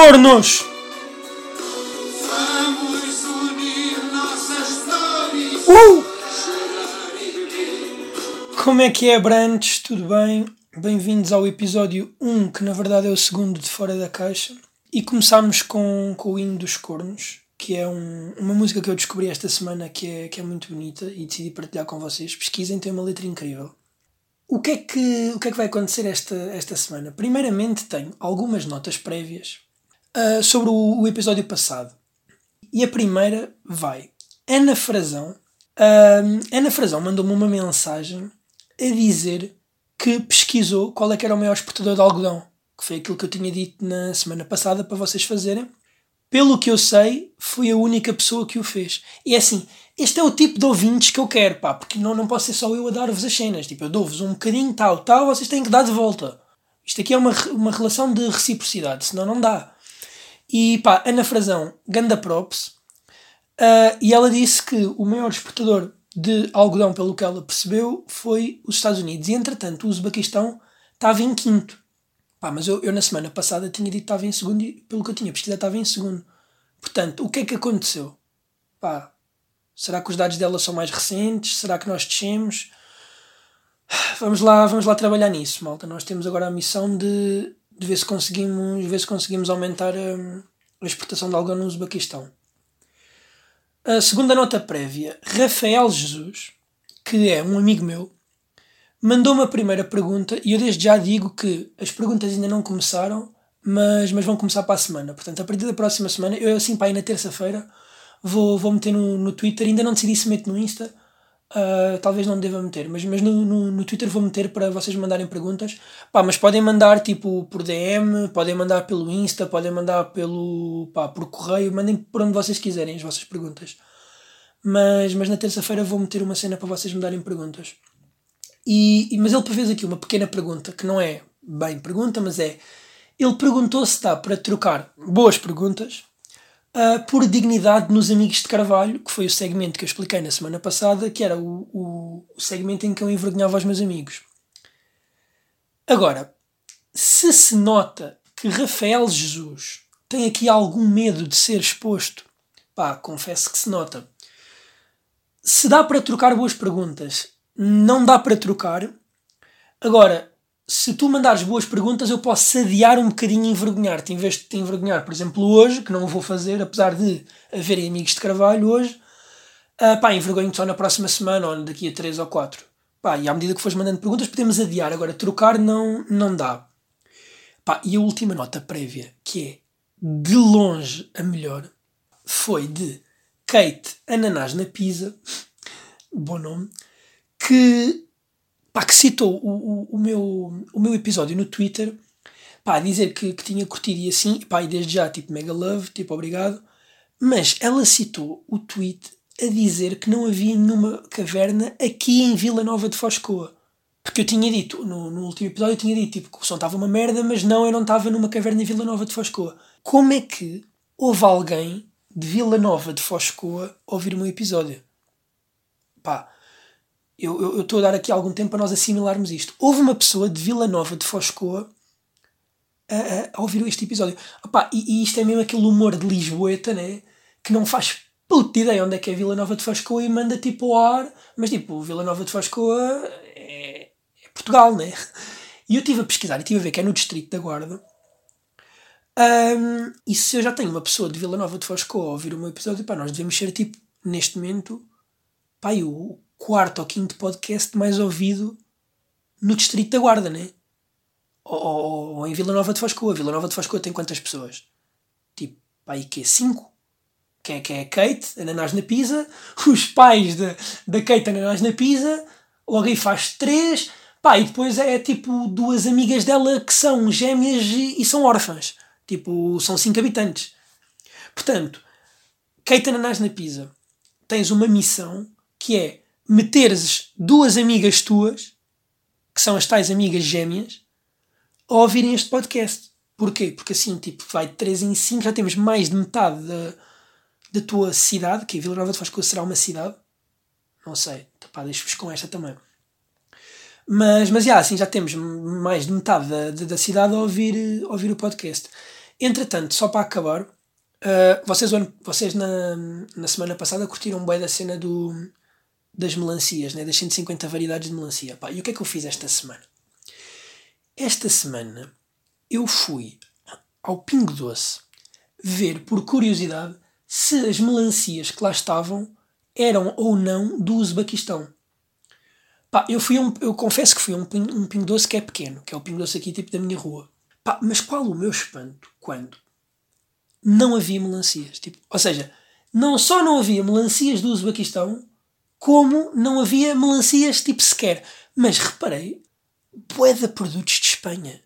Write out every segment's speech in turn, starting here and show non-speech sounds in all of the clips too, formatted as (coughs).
Cornos! Vamos unir nossas dores. Uh! Como é que é, Brantes? Tudo bem? Bem-vindos ao episódio 1, que na verdade é o segundo de Fora da Caixa. E começámos com, com o hino dos cornos, que é um- uma música que eu descobri esta semana que é, que é muito bonita e decidi partilhar com vocês. Pesquisem, tem uma letra incrível. O que é que, o que, é que vai acontecer esta, esta semana? Primeiramente, tenho algumas notas prévias ah, sobre o, o episódio passado. E a primeira vai. Ana Frazão. ahm, Ana Frazão mandou-me uma mensagem a dizer que pesquisou qual é que era o maior exportador de algodão. Que foi aquilo que eu tinha dito na semana passada para vocês fazerem. Pelo que eu sei, fui a única pessoa que o fez. E é assim, este é o tipo de ouvintes que eu quero, pá, porque não, não posso ser só eu a dar-vos as cenas. Tipo, eu dou-vos um bocadinho tal, tal, vocês têm que dar de volta. Isto aqui é uma, uma relação de reciprocidade, senão não dá. E pá, Ana Frazão, ganda props. Ah, e ela disse que o maior exportador de algodão, pelo que ela percebeu, foi os Estados Unidos. E entretanto, o Uzbequistão estava em quinto. Pá, mas eu, eu na semana passada tinha dito que estava em segundo e pelo que eu tinha pesquisado estava em segundo. Portanto, o que é que aconteceu? Pá, será que os dados dela são mais recentes? Será que nós descemos? Vamos lá, vamos lá trabalhar nisso, malta. Nós temos agora a missão de, de ver, se conseguimos, ver se conseguimos aumentar hum, a exportação de algodão no Uzbequistão. A segunda nota prévia, Rafael Jesus, que é um amigo meu, mandou-me a primeira pergunta e eu desde já digo que as perguntas ainda não começaram, mas, mas vão começar para a semana. Portanto, a partir da próxima semana, eu assim para aí na terça-feira, vou, vou meter no, no Twitter, ainda não decidi se meto no Insta, ah, talvez não deva meter, mas, mas no, no, no Twitter vou meter para vocês mandarem perguntas. Pá, mas podem mandar tipo por DM, podem mandar pelo Insta, podem mandar pelo pá, por correio, mandem por onde vocês quiserem as vossas perguntas. Mas, mas na terça-feira vou meter uma cena para vocês me darem perguntas. E- mas ele fez aqui uma pequena pergunta, que não é bem pergunta, mas é. Ele perguntou se dá para trocar boas perguntas ah, por dignidade nos Amigos de Carvalho, que foi o segmento que eu expliquei na semana passada, que era o, o, o segmento em que eu envergonhava os meus amigos. Agora, se se nota que Rafael Jesus tem aqui algum medo de ser exposto, pá, confesso que se nota. Se dá para trocar boas perguntas, não dá para trocar. Agora, se tu mandares boas perguntas, eu posso adiar um bocadinho e envergonhar-te. Em vez de te envergonhar, por exemplo, hoje, que não vou fazer, apesar de haverem amigos de Carvalho hoje, ah, pá, envergonho-te só na próxima semana ou daqui a 3 ou 4. Pá, e à medida que fores mandando perguntas, podemos adiar. Agora, trocar não, não dá. Pá, e a última nota prévia, que é de longe a melhor, foi de Kate Ananás na Pisa, bom nome, que, pá, que citou o, o, o meu, o meu episódio no Twitter, pá, dizer que, que tinha curtido e assim, pá, e desde já, tipo, mega love, tipo, obrigado, mas ela citou o tweet a dizer que não havia nenhuma caverna aqui em Vila Nova de Foscoa. Porque eu tinha dito, no, no último episódio, eu tinha dito tipo, que o som estava uma merda, mas não, eu não estava numa caverna em Vila Nova de Foscoa. Como é que houve alguém de Vila Nova de Foscoa ouvir o meu episódio? Pá, eu estou a dar aqui algum tempo para nós assimilarmos isto. Houve uma pessoa de Vila Nova de Foscoa a, a- a ouvir este episódio. Opá, e, e isto é mesmo aquele humor de Lisboeta, né? Que não faz puta ideia onde é que é Vila Nova de Foscoa e manda tipo ao ar, mas tipo, Vila Nova de Foscoa é, é Portugal, né? E eu estive a pesquisar e estive a ver que é no Distrito da Guarda. Ahm, e se eu já tenho uma pessoa de Vila Nova de Foscoa a ouvir o meu episódio, pá, nós devemos ser tipo, neste momento, pá, o quarto ou quinto podcast mais ouvido no Distrito da Guarda, né? Ou, ou- ou em Vila Nova de Foscoa. Vila Nova de Foscoa tem quantas pessoas? Tipo, aí que é? Cinco? Que é, que é a Kate, ananás na pizza, os pais da, da Kate, ananás na pizza, logo aí faz três, pá, e depois é tipo duas amigas dela que são gêmeas e, e são órfãs. Tipo, são cinco habitantes. Portanto, Kate Ananás na Pizza, tens uma missão que é meteres duas amigas tuas, que são as tais amigas gêmeas, a ouvirem este podcast. Porquê? Porque assim, tipo, vai de 3 em 5, já temos mais de metade da, da tua cidade, que é Vila Nova de Foscoa será uma cidade. Não sei, pá, deixo-vos com esta também. Mas, mas já, assim, já temos mais de metade da, da, da cidade a ouvir, a ouvir o podcast. Entretanto, só para acabar, uh, vocês, vocês na, na semana passada curtiram bem da cena do, das melancias, né? das 150 variedades de melancia. Pá, e o que é que eu fiz esta semana? Esta semana eu fui ao Pingo Doce ver, por curiosidade, se as melancias que lá estavam eram ou não do Uzbequistão. Pá, eu, fui um, eu confesso que fui um, um Pingo Doce que é pequeno, que é o Pingo Doce aqui tipo da minha rua. Pá, mas qual o meu espanto quando não havia melancias? Tipo, ou seja, não só não havia melancias do Uzbequistão, como não havia melancias tipo sequer. Mas reparei, bué de produtos de Espanha.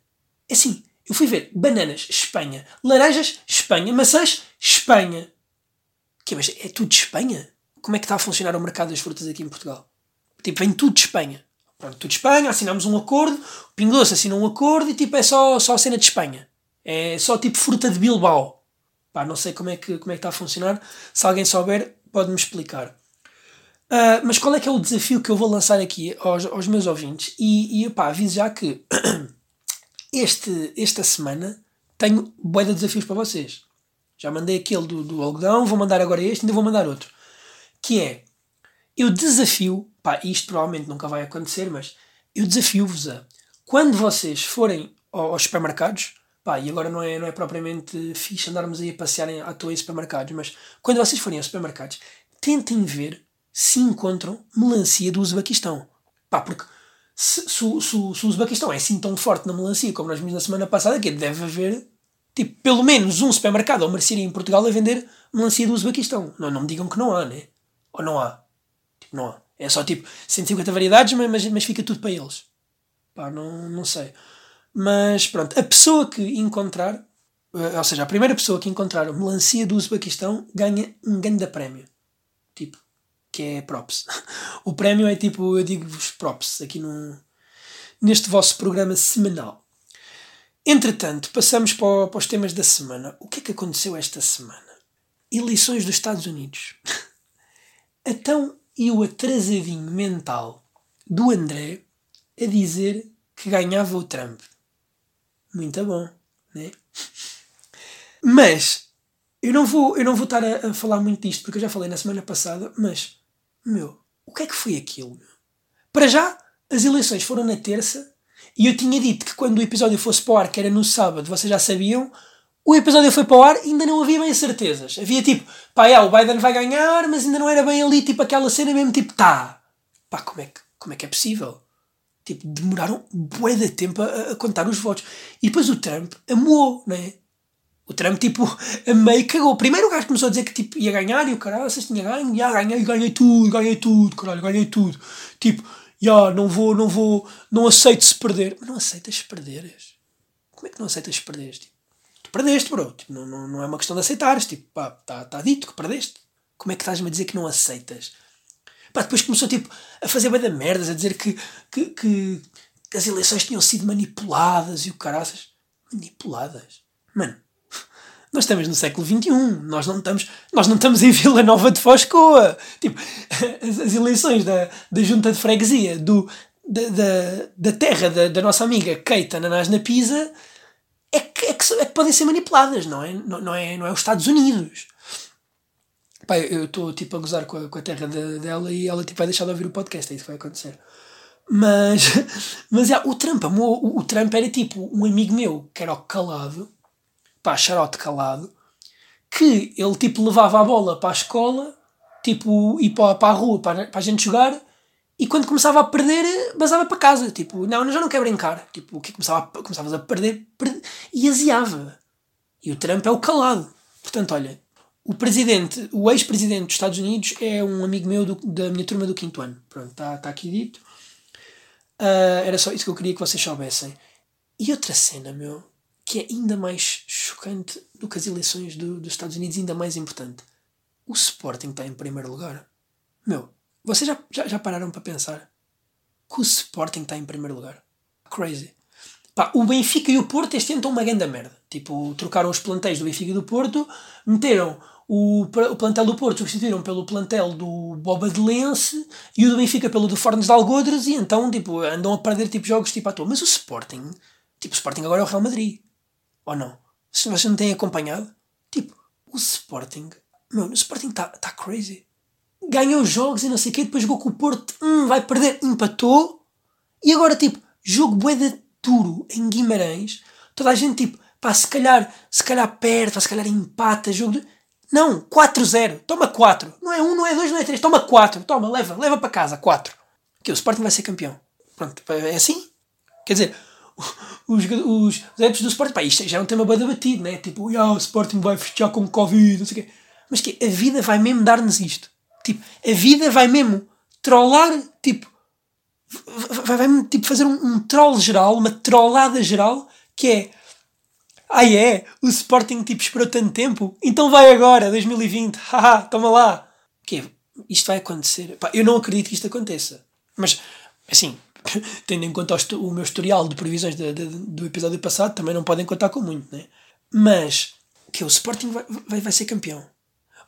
É assim, eu fui ver bananas, Espanha, laranjas, Espanha, maçãs, Espanha. Que, mas é tudo de Espanha? Como é que está a funcionar o mercado das frutas aqui em Portugal? Tipo, vem tudo de Espanha. Pronto, tudo de Espanha, assinamos um acordo, o Pingo assinou um acordo e tipo, é só, só a cena de Espanha. É só tipo fruta de Bilbao. Pá, não sei como é que, como é que está a funcionar. Se alguém souber, pode-me explicar. Uh, mas qual é que é o desafio que eu vou lançar aqui aos, aos meus ouvintes? E, e pá, aviso já que (clears throat) este, esta semana tenho bué de desafios para vocês. Já mandei aquele do, do algodão, vou mandar agora este, ainda vou mandar outro. Que é, eu desafio, pá, isto provavelmente nunca vai acontecer, mas eu desafio-vos a, quando vocês forem aos supermercados, pá, e agora não é, não é propriamente fixe andarmos aí a passear à toa em supermercados, mas quando vocês forem aos supermercados, tentem ver se encontram melancia do Uzbequistão. Pá, porque se, se, se, se o Uzbequistão é assim tão forte na melancia como nós vimos na semana passada, que deve haver tipo, pelo menos um supermercado ou mercearia em Portugal a vender melancia do Uzbequistão. Não, não me digam que não há, né? Ou não há? Tipo, não há. É só tipo 150 variedades, mas, mas fica tudo para eles. Pá, não, não sei. Mas pronto, a pessoa que encontrar, eh, ou seja, a primeira pessoa que encontrar melancia do Uzbequistão ganha um grande prémio. Tipo, que é props. (laughs) O prémio é tipo, eu digo-vos props aqui no, neste vosso programa semanal. Entretanto, passamos para, para os temas da semana. O que é que aconteceu esta semana? Eleições dos Estados Unidos. (laughs) então, e o atrasadinho mental do André a dizer que ganhava o Trump. Muito bom, né? (laughs) Mas eu não vou, eu não vou estar a, a, falar muito disto porque eu já falei na semana passada, mas meu, o que é que foi aquilo? Para já, as eleições foram na terça e eu tinha dito que quando o episódio fosse para o ar, que era no sábado, vocês já sabiam, o episódio foi para o ar ainda não havia bem certezas. Havia tipo, pá, é, o Biden vai ganhar, mas ainda não era bem ali, tipo aquela cena mesmo, tipo, tá. Pá, como é que, como é, que é possível? Tipo, demoraram bué de tempo a, a contar os votos. E depois o Trump amou, né? O Trump, tipo, (laughs) meio cagou. Primeiro o gajo começou a dizer que tipo, ia ganhar e o caralho, vocês tinham ganho, já ganhei, ganhei tudo, ganhei tudo, caralho, ganhei tudo. Tipo, já, não vou, não vou, não aceito se perder. Mas não aceitas perderes. Como é que não aceitas perderes? Tipo, tu perdeste, bro. Tipo, não, não, não é uma questão de aceitares. Tipo, pá, está tá dito que perdeste. Como é que estás-me a dizer que não aceitas? Pá, depois começou tipo, a fazer bem da merdas, a dizer que, que, que as eleições tinham sido manipuladas e o caraças. Manipuladas? Mano, nós estamos no século XXI, nós não estamos, nós não estamos em Vila Nova de Foscoa. Tipo, (laughs) as, as eleições da, da junta de freguesia do, da, da, da terra da, da nossa amiga Keita Nanás na Pisa é que, é, que, é que podem ser manipuladas, não é? Não, não, é, não é os Estados Unidos. Pá, eu estou tipo a gozar com a, com a terra de, dela e ela tipo, vai deixar de ouvir o podcast, é isso que vai acontecer. Mas, (laughs) mas é, o Trump, o, o Trump era tipo um amigo meu que era o calado pá, xarote calado, que ele tipo levava a bola para a escola, tipo, e para, para a rua para, para a gente jogar, e quando começava a perder, basava para casa, tipo, não, já não quer brincar, tipo, o que começava a, começavas a perder, perder, e aziava. E o Trump é o calado. Portanto, olha, o presidente, o ex-presidente dos Estados Unidos é um amigo meu do, da minha turma do quinto ano. Pronto, está tá aqui dito. Uh, era só isso que eu queria que vocês soubessem. E outra cena, meu, que é ainda mais chocante do que as eleições do, dos Estados Unidos, ainda mais importante. O Sporting está em primeiro lugar. Meu, vocês já, já, já pararam para pensar que o Sporting está em primeiro lugar? Crazy. Pá, o Benfica e o Porto este ano estão uma grande merda. Tipo, trocaram os plantéis do Benfica e do Porto, meteram o, o plantel do Porto, substituíram pelo plantel do Boba de Lense e o do Benfica pelo do Fornes de Algodres e então, tipo, andam a perder tipo, jogos tipo à toa. Mas o Sporting, tipo, o Sporting agora é o Real Madrid. Ou não? Se vocês não têm acompanhado, tipo, o Sporting, meu, o Sporting está tá crazy. Ganhou jogos e não sei o quê, depois jogou com o Porto, hum, vai perder, empatou. E agora, tipo, jogo boeda duro em Guimarães. Toda a gente, tipo, pá, se calhar, se calhar perde, se calhar empata, jogo de... Não, 4-0, toma 4. Não é 1, não é 2, não é 3, toma 4. Toma, leva, leva para casa, 4. Que o Sporting vai ser campeão. Pronto, é assim. Quer dizer, os, os, os adeptos do Sporting, pá, isto já é um tema bem debatido, né? Tipo, ah, o Sporting vai fechar com Covid, não sei o quê. Mas que a vida vai mesmo dar-nos isto. Tipo, a vida vai mesmo trollar, tipo, vai, vai mesmo tipo, fazer um, um troll geral, uma trollada geral, que é ah é? O Sporting tipo esperou tanto tempo? Então vai agora, 2020, (laughs) haha, toma lá. Que isto vai acontecer. Pá, eu não acredito que isto aconteça. Mas, assim, (coughs) tendo em conta o, meu historial de previsões de, de, do episódio passado, também não podem contar com muito, né? Mas, que o Sporting vai, vai, vai ser campeão.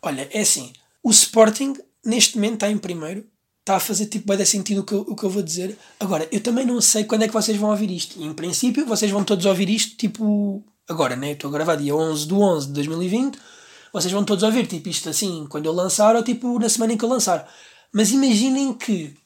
Olha, é assim, o Sporting neste momento está em primeiro, está a fazer tipo dar sentido o que, eu, o que eu vou dizer. Agora, eu também não sei quando é que vocês vão ouvir isto. E, em princípio, vocês vão todos ouvir isto tipo agora, né? Estou a gravar dia 11 de 11 de 2020. Vocês vão todos ouvir tipo isto assim quando eu lançar ou tipo na semana em que eu lançar. Mas imaginem que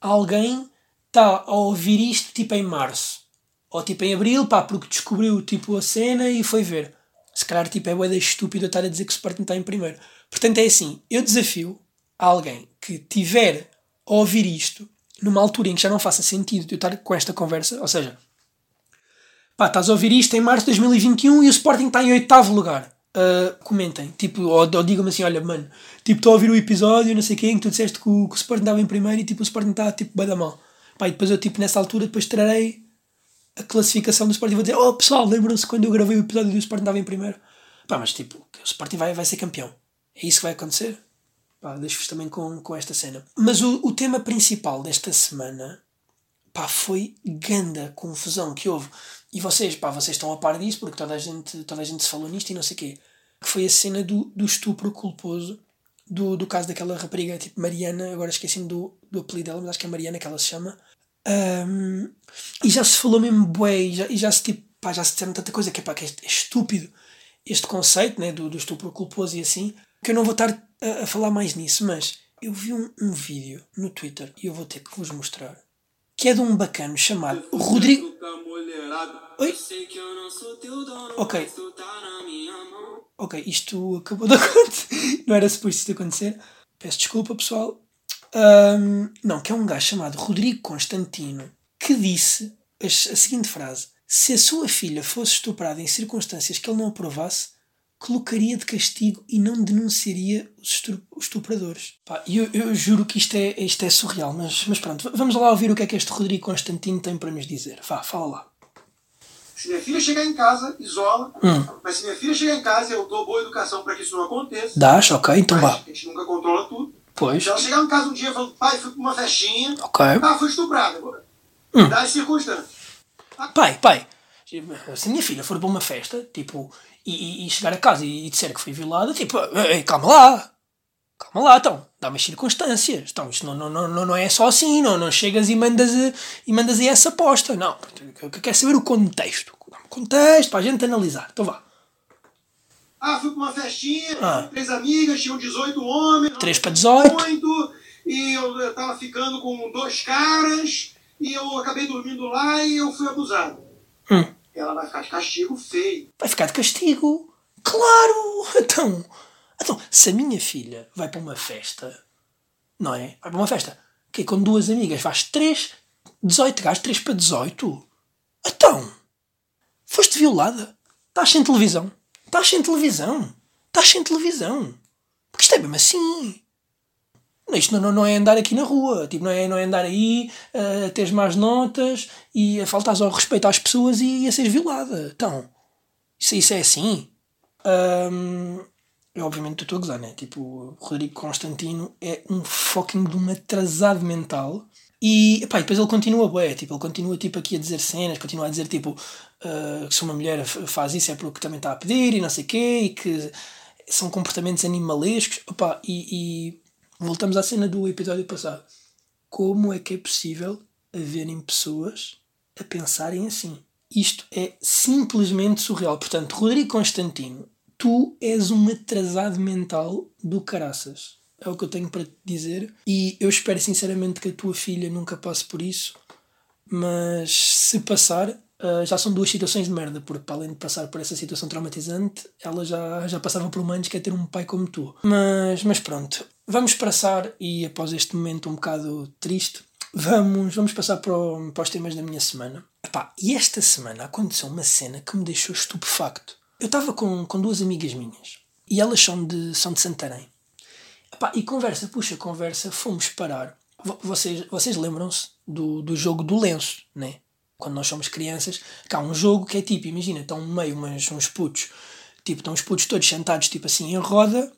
alguém está a ouvir isto tipo em março ou tipo em abril, pá, porque descobriu tipo a cena e foi ver. Se calhar tipo é boeda estúpido estar a dizer que o Sporting está em primeiro. Portanto é assim, eu desafio alguém que tiver a ouvir isto numa altura em que já não faça sentido eu estar com esta conversa, ou seja, pá, estás a ouvir isto em março de 2021 e o Sporting está em oitavo lugar. Uh, comentem, tipo, ou, ou digam-me assim: olha, mano, tipo, estou a ouvir o episódio, não sei quem, que tu disseste que o, que o Sporting estava em primeiro e tipo, o Sporting está tipo, bem da mal. Pá, e depois eu, tipo, nessa altura, depois trarei a classificação do Sporting e vou dizer: oh pessoal, lembram-se quando eu gravei o episódio do Sporting estava em primeiro? Pá, mas tipo, o Sporting vai, vai ser campeão. É isso que vai acontecer. Pá, deixo-vos também com, com esta cena. Mas o, o tema principal desta semana, pá, foi ganda confusão que houve e vocês, pá, vocês estão a par disso porque toda a gente, toda a gente se falou nisto e não sei o quê. Que foi a cena do, do estupro culposo do, do caso daquela rapariga, tipo Mariana, agora esqueci-me do, do apelido dela, mas acho que é Mariana que ela se chama. Um, e já se falou mesmo bué, e já, e já se tipo, pá, já se disseram tanta coisa que, pá, que é, é estúpido este conceito né, do, do estupro culposo e assim, que eu não vou estar a, a falar mais nisso, mas eu vi um, um vídeo no Twitter e eu vou ter que vos mostrar que é de um bacano chamado Rodrigo. Oi? Ok. Ok, isto acabou de (laughs) acontecer. Não era suposto isto acontecer. Peço desculpa, pessoal. Um, não, que é um gajo chamado Rodrigo Constantino que disse a, a seguinte frase: Se a sua filha fosse estuprada em circunstâncias que ele não aprovasse, colocaria de castigo e não denunciaria os estupradores. Pá, eu, eu juro que isto é, isto é surreal, mas, mas pronto, vamos lá ouvir o que é que este Rodrigo Constantino tem para nos dizer. Vá, fala lá. Se minha filha chegar em casa, isola. Hum. Mas se minha filha chegar em casa, eu dou boa educação para que isso não aconteça. Dás, ok, então vá. A gente nunca controla tudo. Pois. Ela chegar em casa um dia e falar, pai, fui para uma festinha. Ok. Ah, fui estuprada. Hum. Dá as circunstâncias. Pai, pai, se a minha filha for para uma festa, tipo, e, e, chegar a casa e, e disser que foi violada, tipo, ei, calma lá, calma lá, então, dá-me as circunstâncias. Então, isto não, não, não, não é só assim, não, não chegas e mandas, e mandas aí essa aposta. Não, eu quero saber o contexto. O contexto, para a gente analisar. Então vá. Ah, fui para uma festinha, ah. três amigas, tinham 18 homens. 3 para 18. Muito, e eu, eu tava ficando com dois caras, e eu acabei dormindo lá e eu fui abusado. Hum ela vai ficar de castigo feio. Vai ficar de castigo? Claro! Então, então, se a minha filha vai para uma festa, não é? Vai para uma festa, que com duas amigas vais 3, 18 gajos, 3 para 18. Então, foste violada. Estás sem televisão. Estás sem televisão. Estás sem televisão. Porque isto é mesmo assim. Isto não, não é andar aqui na rua, tipo, não, é, não é andar aí a uh, teres más notas e a faltares ao respeito às pessoas e a seres violada. Então, isso, isso é assim. Um, eu obviamente estou a gozar, né? Tipo, o Rodrigo Constantino é um fucking de um atrasado mental. E epá, depois ele continua, bué, tipo, ele continua tipo, aqui a dizer cenas, continua a dizer tipo uh, que se uma mulher faz isso é porque também está a pedir e não sei o quê, e que são comportamentos animalescos. Epá, e, e Voltamos à cena do episódio passado. Como é que é possível haverem pessoas a pensarem assim? isto é simplesmente surreal. Portanto, Rodrigo Constantino, tu és um atrasado mental do caraças. É o que eu tenho para te dizer. E eu espero sinceramente que a tua filha nunca passe por isso. Mas se passar, uh, já são duas situações de merda, porque para além de passar por essa situação traumatizante, ela já, já passava por um antes que é ter um pai como tu. Mas, mas pronto, vamos passar, e após este momento um bocado triste, vamos, vamos passar para, o, para os temas da minha semana. Epá, e esta semana aconteceu uma cena que me deixou estupefacto. Eu estava com, com duas amigas minhas e elas são de, são de Santarém. Epá, e conversa, puxa, conversa, fomos parar. Vocês, vocês lembram-se do, do jogo do lenço, né? Quando nós somos crianças, cá há um jogo que é tipo, imagina, estão meio umas, uns putos, tipo, estão os putos todos sentados, tipo assim, em roda,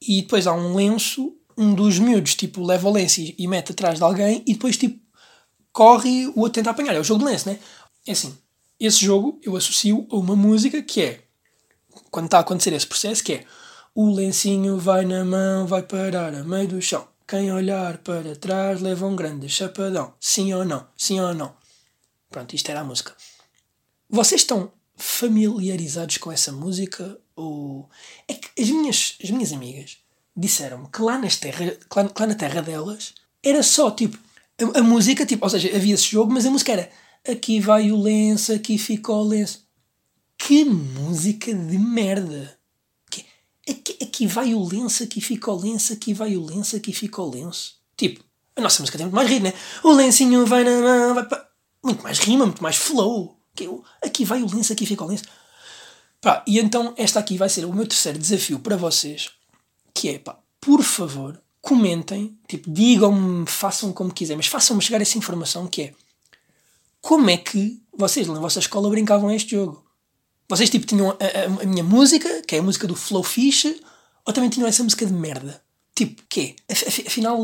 e depois há um lenço, um dos miúdos, tipo, leva o lenço e, e mete atrás de alguém, e depois, tipo, corre o outro tenta apanhar. É o jogo de lenço, né? É assim, esse jogo eu associo a uma música que é quando está a acontecer esse processo, que é o lencinho vai na mão, vai parar a meio do chão. Quem olhar para trás leva um grande chapadão. Sim ou não? Sim ou não? Pronto, isto era a música. Vocês estão familiarizados com essa música? Ou. É que as minhas, as minhas amigas disseram-me que lá, nas terra, que lá, lá na terra delas era só tipo. A, a, música, tipo, ou seja, havia esse jogo, mas a música era aqui vai o lenço, aqui fica o lenço. Que música de merda! Aqui, aqui vai o lenço, aqui fica o lenço, aqui vai o lenço, aqui fica o lenço. Tipo, a nossa música tem muito mais ritmo, né? O lencinho vai na mão, vai. Muito mais rima, muito mais flow. Aqui vai o lenço, aqui fica o lenço. Pá, e então esta aqui vai ser o meu terceiro desafio para vocês, que é, pá, por favor, comentem, tipo, digam-me, façam como quiserem, mas façam-me chegar essa informação que é como é que vocês na vossa escola brincavam este jogo? Vocês tipo tinham a, a, a, minha música, que é a música do Flow Fish, ou também tinham essa música de merda? Tipo, quê? Afinal,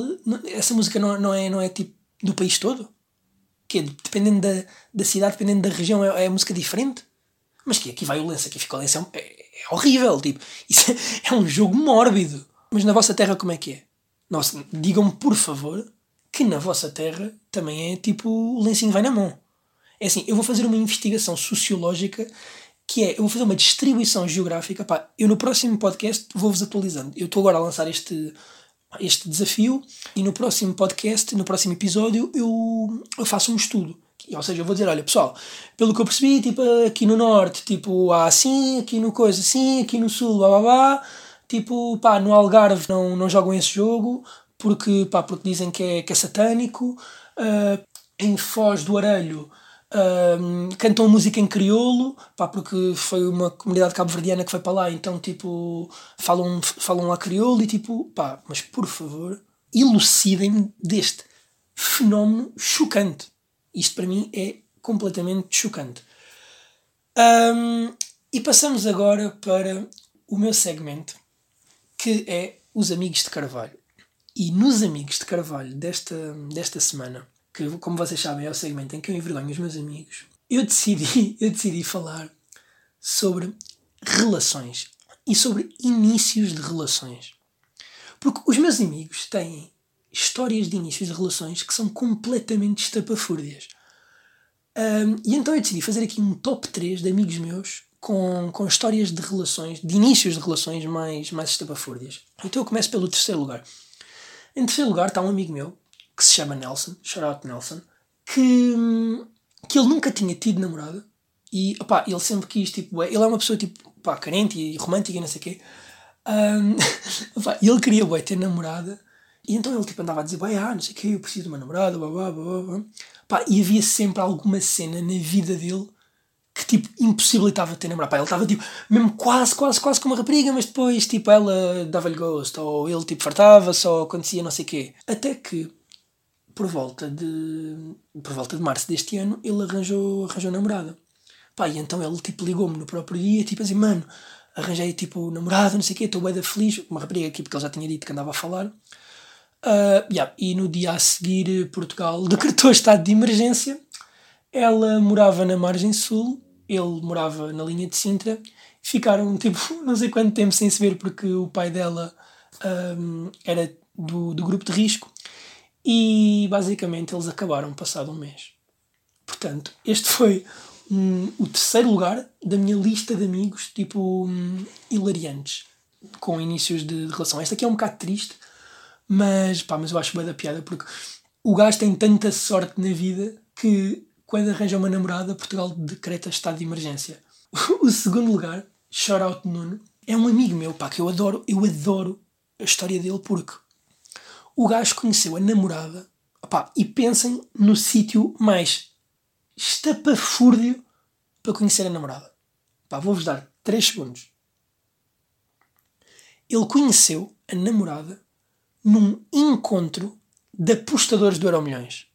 essa música não, não, é, não é tipo do país todo? Que dependendo da, da cidade, dependendo da região, é, é música diferente? Mas que aqui vai o lenço, aqui fica o lenço, é, é, é horrível, tipo, (laughs) isso é, é um jogo mórbido. Mas na vossa terra como é que é? Nossa, digam-me por favor que na vossa terra também é tipo o lencinho vai na mão. É assim, eu vou fazer uma investigação sociológica que é, eu vou fazer uma distribuição geográfica, pá, eu no próximo podcast vou-vos atualizando. Eu estou agora a lançar este, este desafio e no próximo podcast, no próximo episódio, eu, eu faço um estudo. Ou seja, eu vou dizer, olha pessoal, pelo que eu percebi, tipo, aqui no norte, tipo, há assim, aqui no coisa assim, aqui no sul, blá blá blá, tipo, pá, no Algarve não, não jogam esse jogo, porque, pá, porque dizem que é, que é satânico, uh, em Foz do Arelho um, cantam música em crioulo, pá, porque foi uma comunidade cabo-verdiana que foi para lá, então tipo, falam, falam lá crioulo e tipo, pá, mas por favor, elucidem-me deste fenómeno chocante. Isto para mim é completamente chocante. Um, e passamos agora para o meu segmento, que é os Amigos de Carvalho. E nos Amigos de Carvalho desta, desta semana que, como vocês sabem, é o segmento em que eu envergonho os meus amigos, eu decidi, (laughs) eu decidi falar sobre relações e sobre inícios de relações. Porque os meus amigos têm histórias de inícios de relações que são completamente estapafúrdias. Um, e então eu decidi fazer aqui um top 3 de amigos meus com, com histórias de relações, de inícios de relações mais, mais estapafúrdias. Então eu começo pelo terceiro lugar. Em terceiro lugar está um amigo meu que se chama Nelson, shout Nelson, que, que ele nunca tinha tido namorada e opá, ele sempre quis, tipo, ele é uma pessoa tipo, pá, carente e romântica e não sei o quê. Um, (laughs) opá, ele queria bué, ter namorada e então ele tipo, andava a dizer, ah, não sei o quê, eu preciso de uma namorada, blá, blá, blá, blá. Pá, e havia sempre alguma cena na vida dele que tipo impossibilitava ter namorado. Pá, ele estava tipo mesmo quase, quase, quase com uma rapariga, mas depois tipo ela dava-lhe gosto, ou ele tipo fartava-se, ou acontecia não sei o quê. Até que por volta de por volta de março deste ano ele arranjou arranjou namorada. Pá e então ele tipo ligou-me no próprio dia tipo assim mano arranjei tipo namorada não sei o quê estou bem da feliz. Uma rapariga aqui porque ele já tinha dito que andava a falar. Uh, yeah, e no dia a seguir Portugal (laughs) decretou estado de emergência. Ela morava na margem sul ele morava na linha de Sintra. Ficaram tipo (laughs) não sei quanto tempo sem se ver porque o pai dela um, ah, era do, do grupo de risco e basicamente eles acabaram passado um mês. Portanto, este foi um, o terceiro lugar da minha lista de amigos, tipo, um, hilariantes, com inícios de, de, relação. Esta aqui é um bocado triste, mas, pá, mas eu acho bem da piada porque o gajo tem tanta sorte na vida que quando arranja uma namorada, Portugal decreta estado de emergência. (laughs) o segundo lugar, shout out Nuno, é um amigo meu, pá, que eu adoro, eu adoro a história dele porque o gajo conheceu a namorada opá, e pensem no sítio mais estapafúrdio para conhecer a namorada. Vou-vos dar 3 segundos. Ele conheceu a namorada num encontro de apostadores do Euromilhões.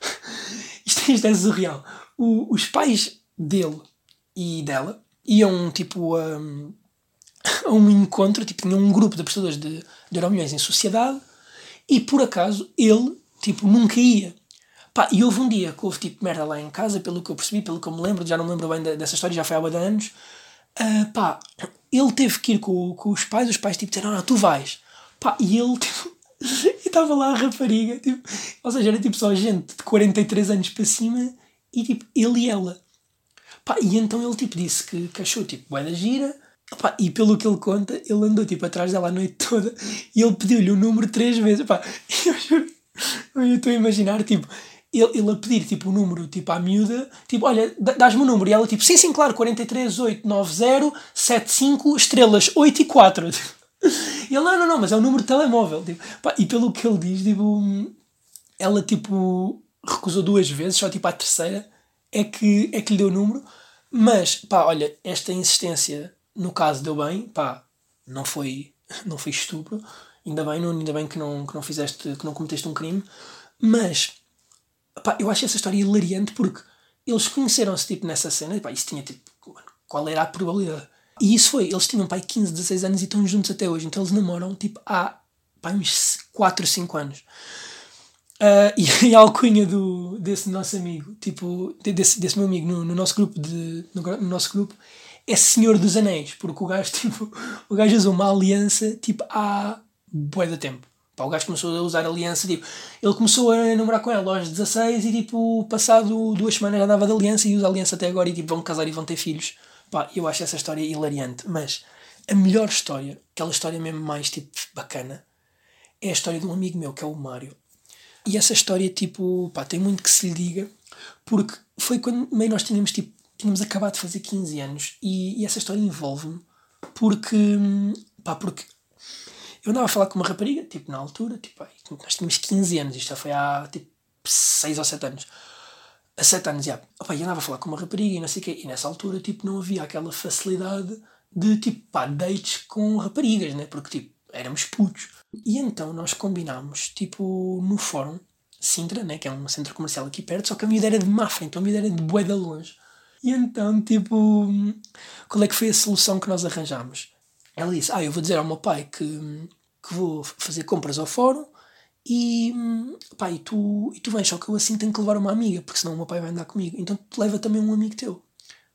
(laughs) isto, isto é surreal. O, os pais dele e dela iam tipo a, a um encontro, tipo, tinham um grupo de apostadores de, de Euromilhões em sociedade e por acaso ele tipo nunca ia. Pá, e houve um dia que houve tipo merda lá em casa, pelo que eu percebi, pelo que eu me lembro, já não me lembro bem dessa história, já foi há de anos. Uh, pá, ele teve que ir com, com os pais, os pais tipo disseram, não, não, tu vais. Pá, e ele (laughs) tipo, e estava lá a rapariga, tipo, ou seja, era tipo só gente de 43 anos para cima e tipo, ele e ela. Pá, e então ele tipo disse que, que achou tipo, bué da gira, E pelo que ele conta, ele andou tipo atrás dela a noite toda e ele pediu-lhe o número três vezes. Pá, (laughs) eu juro, eu estou a imaginar, tipo, ele, ele a pedir tipo o número tipo à miúda, tipo, olha, dás-me o número, e ela tipo, sim, sim, claro, 43 890 75 estrelas 8 e 4. (laughs) E ele, não, não, não, mas é o número de telemóvel. Tipo, e pelo que ele diz, tipo, ela tipo recusou duas vezes, só tipo à terceira é que, é que lhe deu o número. Mas, pá, olha, esta insistência no caso deu bem, pá, não foi, não foi estupro, ainda bem, não, ainda bem que não, que não fizeste, que não cometeste um crime, mas pá, eu acho essa história hilariante porque eles conheceram-se tipo nessa cena, pá, isso tinha tipo, qual era a probabilidade? E isso foi, eles tinham pai 15, 16 anos e estão juntos até hoje, então eles namoram tipo há pá, uns 4, 5 anos. Uh, e, (laughs) e a alcunha do, desse nosso amigo, tipo, desse, desse meu amigo no, no nosso grupo de, no, no nosso grupo é Senhor dos Anéis, porque o gajo, (laughs) tipo, o gajo usou uma aliança, tipo, há bué de tempo. Pá, o gajo começou a usar aliança, tipo, ele começou a namorar com ela aos 16 e, tipo, passado duas semanas já andava de aliança e usa aliança até agora e, tipo, vão casar e vão ter filhos. Pá, eu acho essa história hilariante, mas a melhor história, aquela história mesmo mais, tipo, bacana, é a história de um amigo meu, que é o Mário. E essa história, tipo, pá, tem muito que se lhe diga, porque foi quando meio nós tínhamos, tipo, tínhamos acabado de fazer 15 anos e, e essa história envolve-me porque, pá, porque eu andava a falar com uma rapariga, tipo, na altura, tipo, nós tínhamos 15 anos, isto já foi há, tipo, 6 ou 7 anos. Há 7 anos, já. Opa, e andava a falar com uma rapariga e não sei o quê, e nessa altura, tipo, não havia aquela facilidade de, tipo, pá, dates com raparigas, né? Porque, tipo, éramos putos. E então nós combinámos, tipo, no fórum, Sintra, né? Que é um centro comercial aqui perto, só que a minha era de Mafra, então a minha era de bué de longe. E então, tipo, qual é que foi a solução que nós arranjámos? Ela disse: Ah, eu vou dizer ao meu pai que, que vou fazer compras ao fórum e, e, tu, e tu vens, só que eu assim tenho que levar uma amiga, porque senão o meu pai vai andar comigo. Então tu leva também um amigo teu.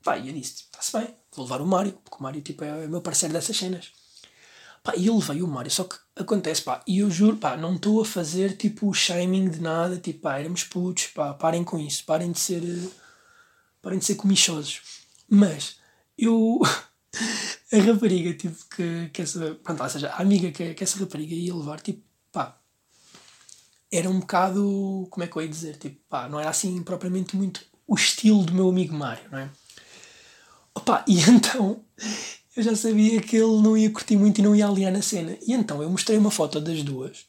Pá, e eu disse: Está-se bem, vou levar o Mário, porque o Mário tipo, é o meu parceiro dessas cenas. Pá, e eu levei o Mário, só que acontece, pá, e eu juro, pá, não estou a fazer tipo shaming de nada, tipo, pá, éramos putos, pá, parem com isso, parem de ser parem de ser comichosos. Mas eu. (laughs) a rapariga, tipo, que, que essa. Pronto, ou seja, a amiga que, que essa rapariga ia levar, tipo, pá. Era um bocado. Como é que eu ia dizer? Tipo, pá, não era assim propriamente muito o estilo do meu amigo Mário, não é? Opa, e (laughs) então eu já sabia que ele não ia curtir muito e não ia aliar na cena. E então eu mostrei uma foto das duas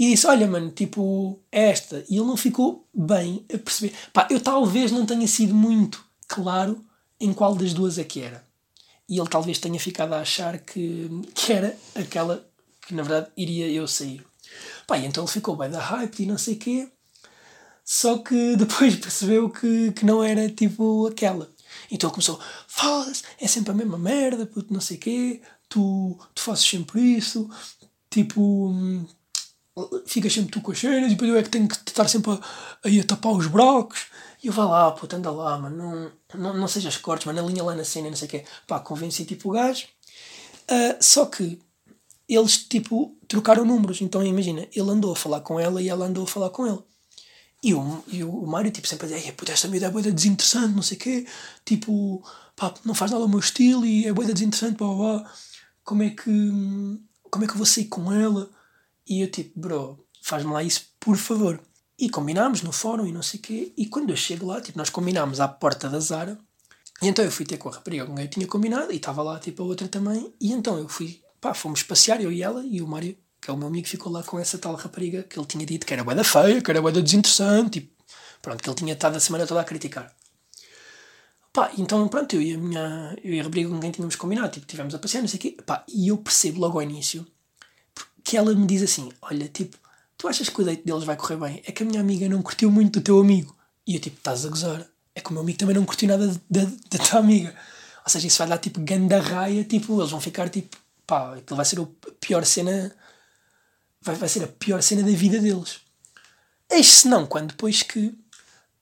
e disse: Olha, mano, tipo, é esta. E ele não ficou bem a perceber. Pá, eu talvez não tenha sido muito claro em qual das duas é que era. E ele talvez tenha ficado a achar que, que era aquela que na verdade iria eu sair. Pá, e então ele ficou bem da hype e não sei o quê. Só que (laughs) depois percebeu que, que não era tipo aquela. Então ele começou: Foda-se, é sempre a mesma merda, puto, não sei o quê. Tu, tu fazes sempre isso. Tipo ficas sempre tu com as cenas e depois eu é que tenho que estar sempre a, a, a tapar os brocos. E eu vá lá, puta, anda lá, mano, não, não, não sejas cortes, mano, linha lá na cena, não sei o quê. Pá, convenci tipo o gajo. Uh, só que eles, tipo, trocaram números. Então imagina, ele andou a falar com ela e ela andou a falar com ele. E o, e o Mário, tipo, sempre a dizer, puta, esta miúda é boa desinteressante, não sei o quê, tipo, pá, não faz nada ao meu estilo e é boa desinteressante, blá, blá, blá. Como é que, como é que eu vou sair com ela? E eu, tipo, bro, faz-me lá isso, por favor. E combinámos no fórum e não sei o quê. E quando eu chego lá, tipo, nós combinámos à porta da Zara. E então eu fui ter com a rapariga com quem eu tinha combinado e estava lá, tipo, a outra também. E então eu fui, pá, fomos passear, eu e ela, e o Mário que é o meu amigo, ficou lá com essa tal rapariga que ele tinha dito que era boeda feia, que era boeda desinteressante, e pronto, que ele tinha estado a semana toda a criticar. Pá, então pronto, eu e a minha eu e a rapariga com quem tínhamos combinado, tipo, tivemos a passear, não sei o quê, pá, e eu percebo logo ao início que ela me diz assim: Olha, tipo, tu achas que o date deles vai correr bem? É que a minha amiga não curtiu muito do teu amigo. E eu, tipo, estás a gozar. É que o meu amigo também não curtiu nada da, tua amiga. Ou seja, isso vai dar tipo ganda raia, tipo, eles vão ficar tipo, pá, aquilo vai ser a pior cena vai, vai ser a pior cena da vida deles. Eis se não, quando depois que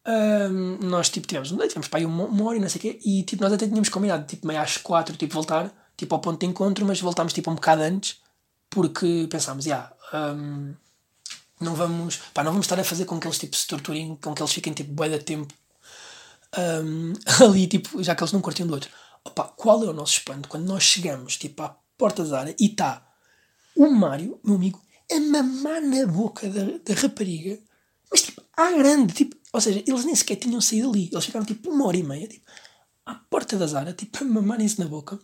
um, nós tipo, tivemos um date, tivemos para aí uma, uma hora e não sei o quê, e tipo, nós até tínhamos combinado tipo, meio às quatro tipo, voltar tipo, ao ponto de encontro, mas voltámos tipo, um bocado antes porque pensámos, yeah, um, não vamos pá, não vamos estar a fazer com que eles tipo, se torturem, com que eles fiquem tipo, bué de tempo um, (laughs) ali, tipo, já que eles não curtiam do outro. Opa, qual é o nosso espanto quando nós chegamos tipo, à porta da área e está o Mário, meu amigo, a mamar na boca da, da rapariga, mas tipo, à grande, tipo, ou seja, eles nem sequer tinham saído ali, eles ficaram tipo uma hora e meia, tipo, à porta da Zara, tipo, a mamarem-se na boca.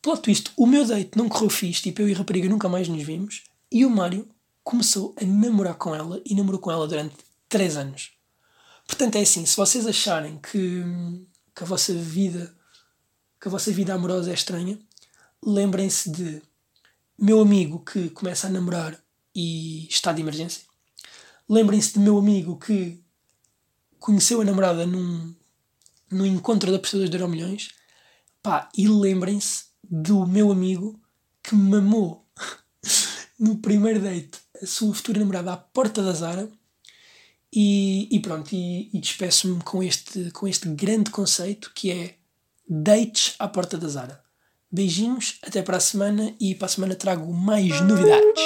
Plot twist, o meu date não correu fixe, tipo, eu e a rapariga nunca mais nos vimos, e o Mário começou a namorar com ela e namorou com ela durante 3 anos. Portanto, é assim, se vocês acharem que, que a vossa vida que a vossa vida amorosa é estranha, lembrem-se de meu amigo que começa a namorar e está de emergência. Lembrem-se de meu amigo que conheceu a namorada num, num encontro de apostadores de Euromilhões. Pá, e lembrem-se do meu amigo que mamou (laughs) no primeiro date a sua futura namorada à porta da Zara. E, e pronto, e, e despeço-me com este, com este grande conceito que é dates à porta da Zara. Beijinhos, até para a semana e para a semana trago mais novidades.